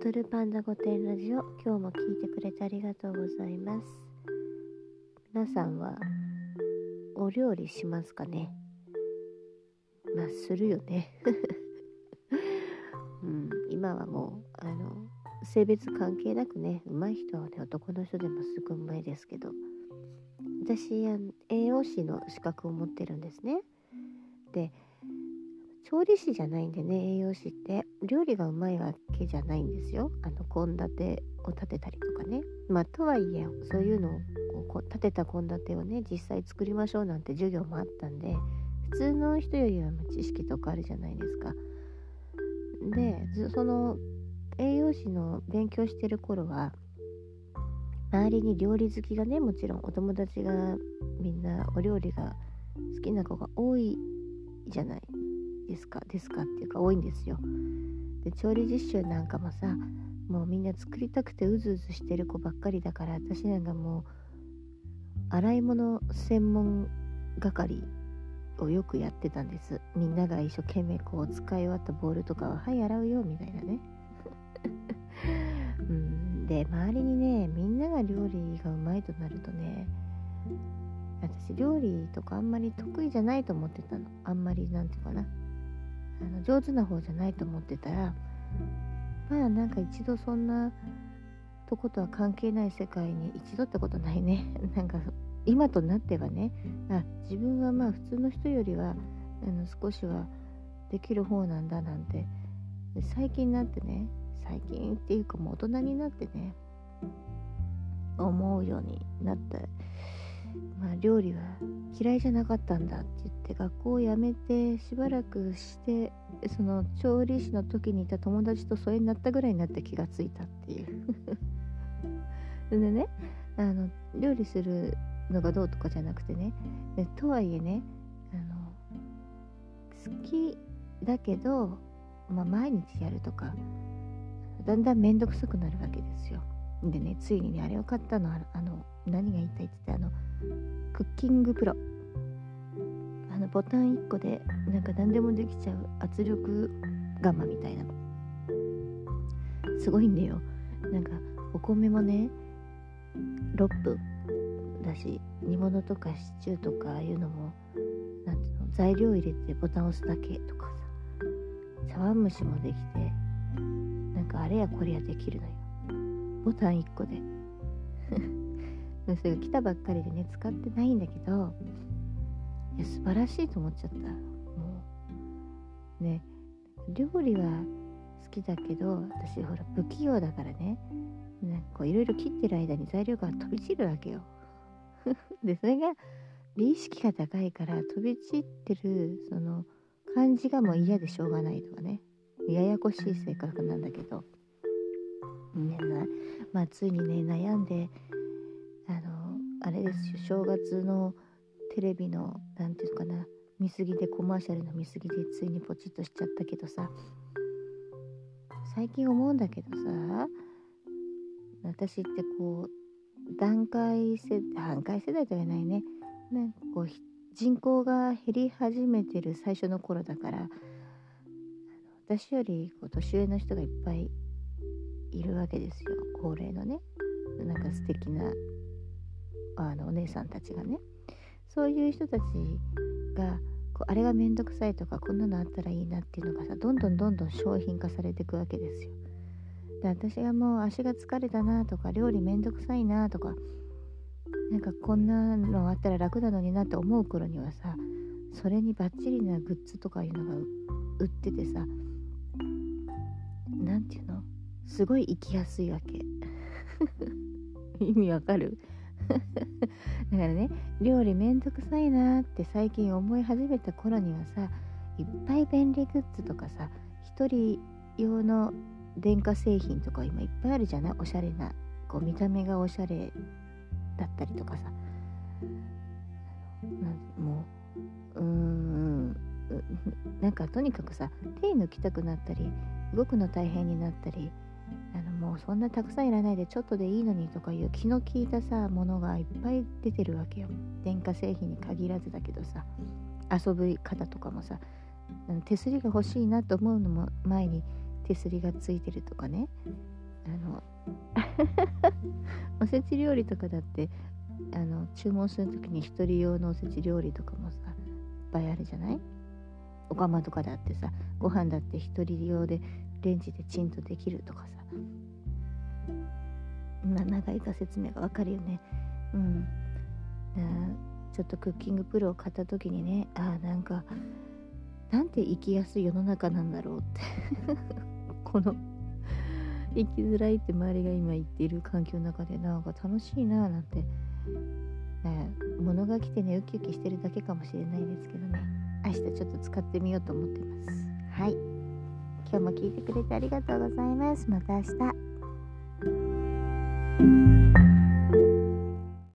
踊るパンダ御殿ラジオ。今日も聞いてくれてありがとうございます。皆さんはお料理しますかね？まあするよね。うん今はもうあの性別関係なくね上手い人はね男の人でもすぐうまいですけど。私栄養士の資格を持ってるんですね。で調理師じゃないんでね栄養士って。料理がうまいわけじゃないんですよ。あの献立を立てたりとかね。まあとはいえそういうのを立てた献立をね実際作りましょうなんて授業もあったんで普通の人よりは知識とかあるじゃないですか。でその栄養士の勉強してる頃は周りに料理好きがねもちろんお友達がみんなお料理が好きな子が多いじゃない。ですか？ですか？っていうか多いんですよ。で調理実習なんかもさもうみんな作りたくてうずうずしてる子ばっかりだから私なんかもう洗い物専門係をよくやってたんです。みんなが一生懸命こう使い終わったボールとかは「はい洗うよ」みたいなね。うん。で周りにねみんなが料理がうまいとなるとね私料理とかあんまり得意じゃないと思ってたの。あんまりなんていうかな。あの上手な方じゃないと思ってたらまあなんか一度そんなとことは関係ない世界に一度ってことないね。なんか今となってはね。あ自分はまあ普通の人よりはあの少しはできる方なんだなんて。最近になってね最近っていうかもう大人になってね思うようになったまあ、料理は嫌いじゃなかったんだって言って学校を辞めてしばらくしてその調理師の時にいた友達と疎遠になったぐらいになって気がついたっていう でねあの料理するのがどうとかじゃなくてねとはいえねあの好きだけど、まあ、毎日やるとかだんだん面倒くさくなるわけですよ。でねついにねあれを買ったの。あの何が言いたいって言ってあのクッキングプロ。あのボタン1個でなんか何でもできちゃう圧力釜みたいな。のすごいんだよ。なんかお米もね6分。だし煮物とかシチューとかああいうのもなんていうの材料入れてボタン押すだけとかさ。茶碗蒸しもできてなんかあれやこれやできるのよ。ボタン1個で。それが来たばっかりでね使ってないんだけど。いや素晴らしいと思っちゃった。もう。ね。料理は好きだけど私ほら不器用だからね。なんかいろいろ切ってる間に材料が飛び散るわけよ。でそれが美意識が高いから飛び散ってるその感じがもう嫌でしょうがないとかね。ややこしい性格なんだけど。ねまあついにね悩んであのあれですよ。正月のテレビの何て言うかな。見過ぎでコマーシャルの見過ぎでついにポチッとしちゃったけどさ。最近思うんだけどさ。私ってこう段階世段階世代とは言えないね。なんかこう人口が減り始めてる最初の頃だから。私よりこう年上の人がいっぱいいるわけですよ。高齢のね。なんか素敵なあのお姉さんたちがね。そういう人たちがこうあれが面倒くさいとかこんなのあったらいいなっていうのがさどんどんどんどん商品化されていくわけですよ。で私がもう足が疲れたなとか料理めんどくさいなとかなんかこんなのあったら楽なのになって思う頃にはさそれにバッチリなグッズとかいうのが売っててさ何て言うの？すごい生きやすいわけ。意味わかる？だからね料理めんどくさいなって最近思い始めた頃にはさいっぱい便利グッズとかさ一人用の電化製品とか今いっぱいあるじゃない？おしゃれなこう見た目がおしゃれだったりとかさ。なもううーん なんかとにかくさ手抜きたくなったり動くの大変になったりあのもうそんなたくさんいらないでちょっとでいいのにとかいう気の利いたさものがいっぱい出てるわけよ。電化製品に限らずだけどさ。遊び方とかもさ。手すりが欲しいなと思うのも前に手すりがついてるとかね。あの おせち料理とかだってあの注文する時に1人用のおせち料理とかもさいっぱいあるじゃない？お釜とかだってさご飯だって1人用でレンジでチンとできるとかさ。ま長いか説明がわかるよね。うん。ちょっとクッキングプロを買った時にねああなんかなんて生きやすい世の中なんだろうって。この生きづらいって周りが今言っている環境の中でなんか楽しいななんて、え、物が来てねウキウキしてるだけかもしれないですけどね。明日ちょっと使ってみようと思ってます。はい。今日も聞いてくれてありがとうございます。また明日。